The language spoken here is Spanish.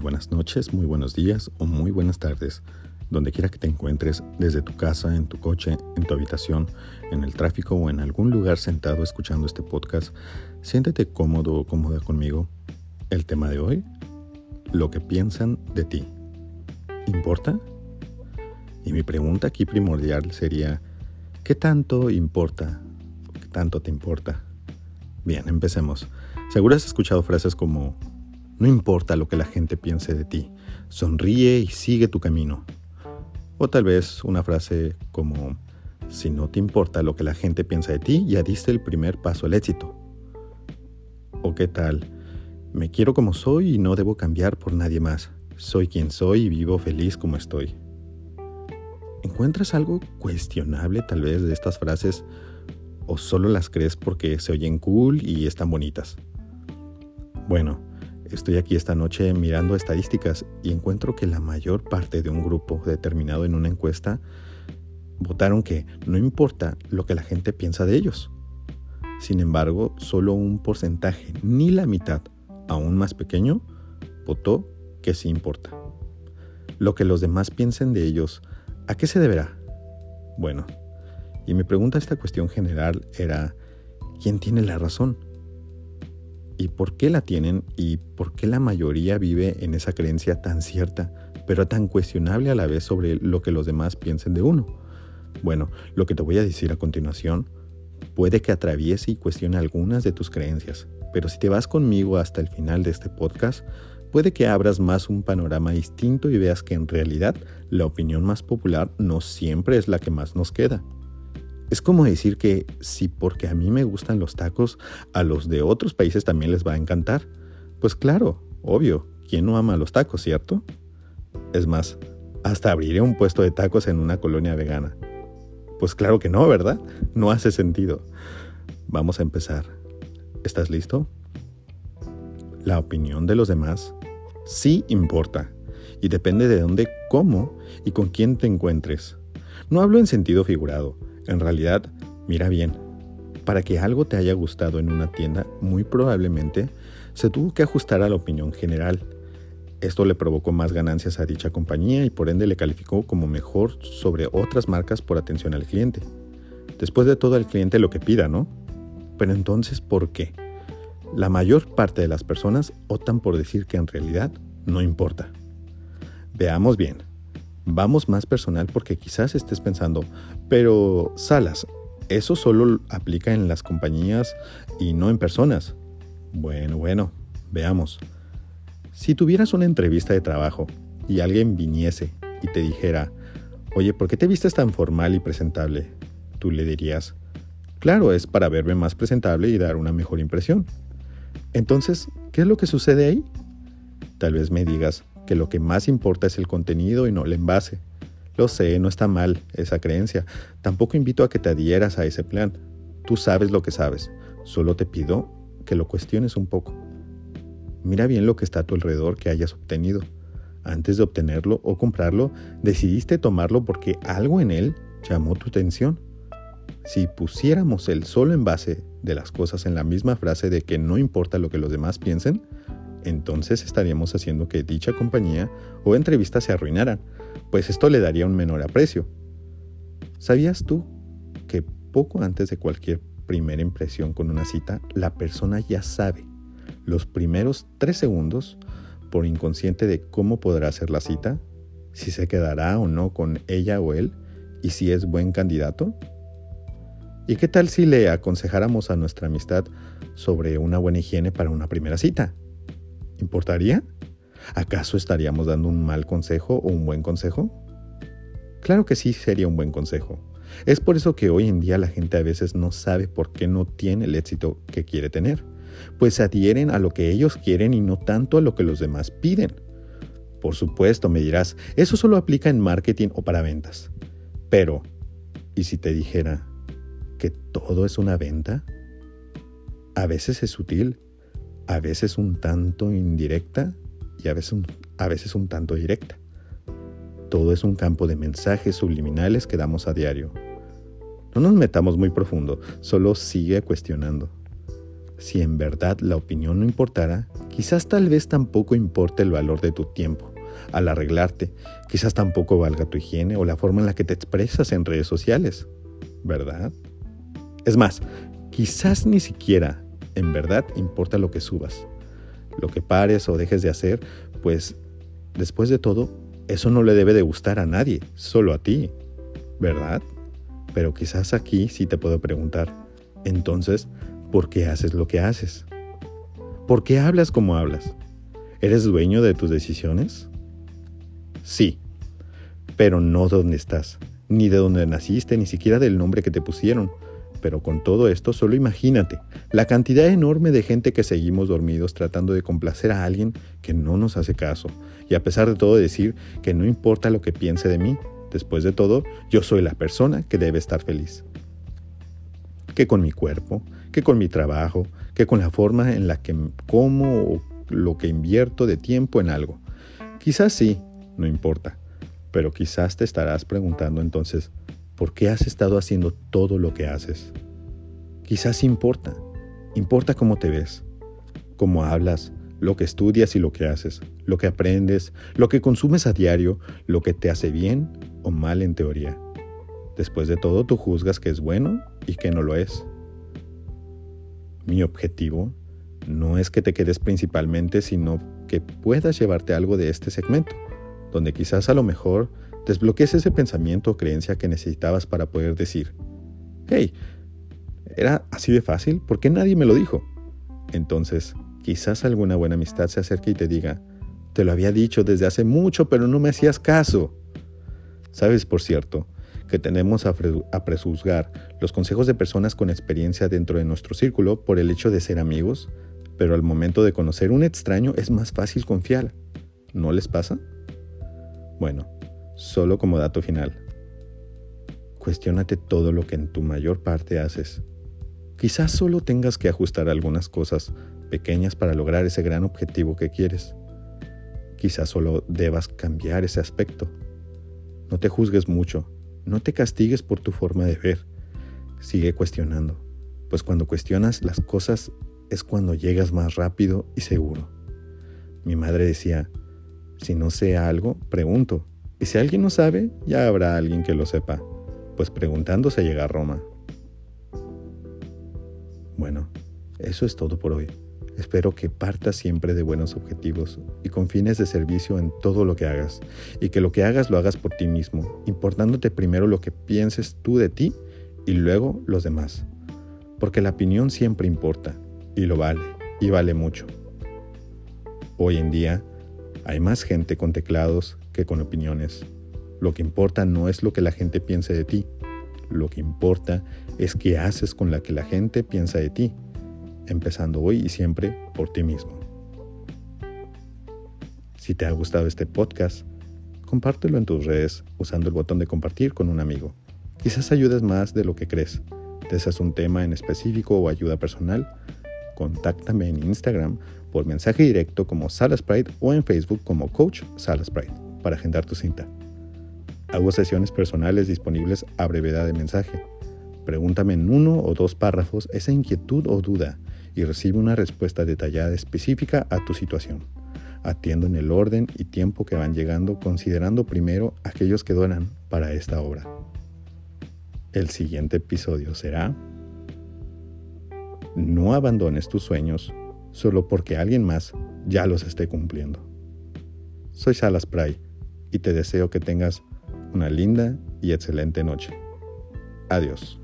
Buenas noches, muy buenos días o muy buenas tardes, donde quiera que te encuentres, desde tu casa, en tu coche, en tu habitación, en el tráfico o en algún lugar sentado escuchando este podcast, siéntete cómodo o cómoda conmigo. El tema de hoy, lo que piensan de ti. ¿Importa? Y mi pregunta aquí primordial sería, ¿qué tanto importa? ¿Qué tanto te importa? Bien, empecemos. Seguro has escuchado frases como, no importa lo que la gente piense de ti, sonríe y sigue tu camino. O tal vez una frase como, si no te importa lo que la gente piensa de ti, ya diste el primer paso al éxito. O qué tal, me quiero como soy y no debo cambiar por nadie más. Soy quien soy y vivo feliz como estoy. ¿Encuentras algo cuestionable tal vez de estas frases o solo las crees porque se oyen cool y están bonitas? Bueno, estoy aquí esta noche mirando estadísticas y encuentro que la mayor parte de un grupo determinado en una encuesta votaron que no importa lo que la gente piensa de ellos. Sin embargo, solo un porcentaje, ni la mitad, aún más pequeño, votó que sí importa. Lo que los demás piensen de ellos, ¿a qué se deberá? Bueno, y mi pregunta a esta cuestión general era, ¿quién tiene la razón? ¿Y por qué la tienen y por qué la mayoría vive en esa creencia tan cierta, pero tan cuestionable a la vez sobre lo que los demás piensen de uno? Bueno, lo que te voy a decir a continuación puede que atraviese y cuestione algunas de tus creencias, pero si te vas conmigo hasta el final de este podcast, puede que abras más un panorama distinto y veas que en realidad la opinión más popular no siempre es la que más nos queda. Es como decir que si porque a mí me gustan los tacos, a los de otros países también les va a encantar. Pues claro, obvio, ¿quién no ama los tacos, cierto? Es más, hasta abriré un puesto de tacos en una colonia vegana. Pues claro que no, ¿verdad? No hace sentido. Vamos a empezar. ¿Estás listo? La opinión de los demás sí importa y depende de dónde, cómo y con quién te encuentres. No hablo en sentido figurado en realidad, mira bien, para que algo te haya gustado en una tienda, muy probablemente se tuvo que ajustar a la opinión general. Esto le provocó más ganancias a dicha compañía y por ende le calificó como mejor sobre otras marcas por atención al cliente. Después de todo, el cliente lo que pida, ¿no? Pero entonces, ¿por qué? La mayor parte de las personas optan por decir que en realidad no importa. Veamos bien. Vamos más personal porque quizás estés pensando, pero Salas, eso solo aplica en las compañías y no en personas. Bueno, bueno, veamos. Si tuvieras una entrevista de trabajo y alguien viniese y te dijera, oye, ¿por qué te vistes tan formal y presentable? Tú le dirías, claro, es para verme más presentable y dar una mejor impresión. Entonces, ¿qué es lo que sucede ahí? Tal vez me digas, que lo que más importa es el contenido y no el envase. Lo sé, no está mal esa creencia. Tampoco invito a que te adhieras a ese plan. Tú sabes lo que sabes. Solo te pido que lo cuestiones un poco. Mira bien lo que está a tu alrededor que hayas obtenido. Antes de obtenerlo o comprarlo, decidiste tomarlo porque algo en él llamó tu atención. Si pusiéramos el solo envase de las cosas en la misma frase de que no importa lo que los demás piensen, entonces estaríamos haciendo que dicha compañía o entrevista se arruinaran, pues esto le daría un menor aprecio. ¿Sabías tú que poco antes de cualquier primera impresión con una cita, la persona ya sabe los primeros tres segundos por inconsciente de cómo podrá hacer la cita, si se quedará o no con ella o él y si es buen candidato? ¿Y qué tal si le aconsejáramos a nuestra amistad sobre una buena higiene para una primera cita? ¿Importaría? ¿Acaso estaríamos dando un mal consejo o un buen consejo? Claro que sí sería un buen consejo. Es por eso que hoy en día la gente a veces no sabe por qué no tiene el éxito que quiere tener, pues se adhieren a lo que ellos quieren y no tanto a lo que los demás piden. Por supuesto, me dirás, eso solo aplica en marketing o para ventas. Pero, ¿y si te dijera que todo es una venta? A veces es sutil, a veces un tanto indirecta y a veces un, a veces un tanto directa. Todo es un campo de mensajes subliminales que damos a diario. No nos metamos muy profundo, solo sigue cuestionando. Si en verdad la opinión no importara, quizás tal vez tampoco importe el valor de tu tiempo. Al arreglarte, quizás tampoco valga tu higiene o la forma en la que te expresas en redes sociales. ¿Verdad? Es más, quizás ni siquiera en verdad importa lo que subas. Lo que pares o dejes de hacer, pues después de todo, eso no le debe de gustar a nadie, solo a ti. ¿Verdad? Pero quizás aquí sí te puedo preguntar, entonces, ¿por qué haces lo que haces? ¿Por qué hablas como hablas? ¿Eres dueño de tus decisiones? Sí, pero no donde estás, ni de donde naciste, ni siquiera del nombre que te pusieron. Pero con todo esto, solo imagínate la cantidad enorme de gente que seguimos dormidos tratando de complacer a alguien que no nos hace caso, y a pesar de todo decir que no importa lo que piense de mí, Después de todo, yo soy la persona que debe estar feliz. Que con mi cuerpo, que con mi trabajo, que con la forma en la que como o lo que invierto de tiempo en algo. Quizás sí, no importa, pero quizás te estarás preguntando entonces, ¿por qué has estado haciendo todo lo que haces? Quizás importa, importa cómo te ves, cómo hablas, lo que estudias y lo que haces, lo que aprendes, lo que consumes a diario, lo que te hace bien o mal en teoría. Después de todo, tú juzgas que es bueno y que no lo es. Mi objetivo no es que te quedes principalmente, sino que puedas llevarte algo de este segmento, donde quizás a lo mejor desbloquees ese pensamiento o creencia que necesitabas para poder decir, hey, ¿era así de fácil? ¿Por qué nadie me lo dijo? Entonces, quizás alguna buena amistad se acerque y te diga, te lo había dicho desde hace mucho, pero no me hacías caso. Sabes, por cierto, que tenemos a, presuzgar los consejos de personas con experiencia dentro de nuestro círculo por el hecho de ser amigos, pero al momento de conocer un extraño es más fácil confiar. ¿No les pasa? Bueno, solo como dato final. Cuestiónate todo lo que en tu mayor parte haces. Quizás solo tengas que ajustar algunas cosas pequeñas para lograr ese gran objetivo que quieres. Quizás solo debas cambiar ese aspecto. No te juzgues mucho, no te castigues por tu forma de ver. Sigue cuestionando, pues cuando cuestionas las cosas es cuando llegas más rápido y seguro. Mi madre decía, si no sé algo, pregunto, y si alguien no sabe, ya habrá alguien que lo sepa, pues preguntando se llega a Roma. Bueno, eso es todo por hoy. Espero que partas siempre de buenos objetivos y con fines de servicio en todo lo que hagas, y que lo que hagas lo hagas por ti mismo, importándote primero lo que pienses tú de ti y luego los demás. Porque la opinión siempre importa, y lo vale, y vale mucho. Hoy en día hay más gente con teclados que con opiniones. Lo que importa no es lo que la gente piense de ti, lo que importa es qué haces con la que la gente piensa de ti empezando hoy y siempre por ti mismo. Si te ha gustado este podcast, compártelo en tus redes usando el botón de compartir con un amigo. Quizás ayudes más de lo que crees. ¿Deseas un tema en específico o ayuda personal? Contáctame en Instagram por mensaje directo como Salasprite o en Facebook como Coach Salasprite para agendar tu cinta. Hago sesiones personales disponibles a brevedad de mensaje. Pregúntame en uno o dos párrafos esa inquietud o duda y recibe una respuesta detallada específica a tu situación. Atiendo en el orden y tiempo que van llegando considerando primero aquellos que donan para esta obra. El siguiente episodio será No abandones tus sueños solo porque alguien más ya los esté cumpliendo. Soy Salas Pray y te deseo que tengas una linda y excelente noche. Adiós.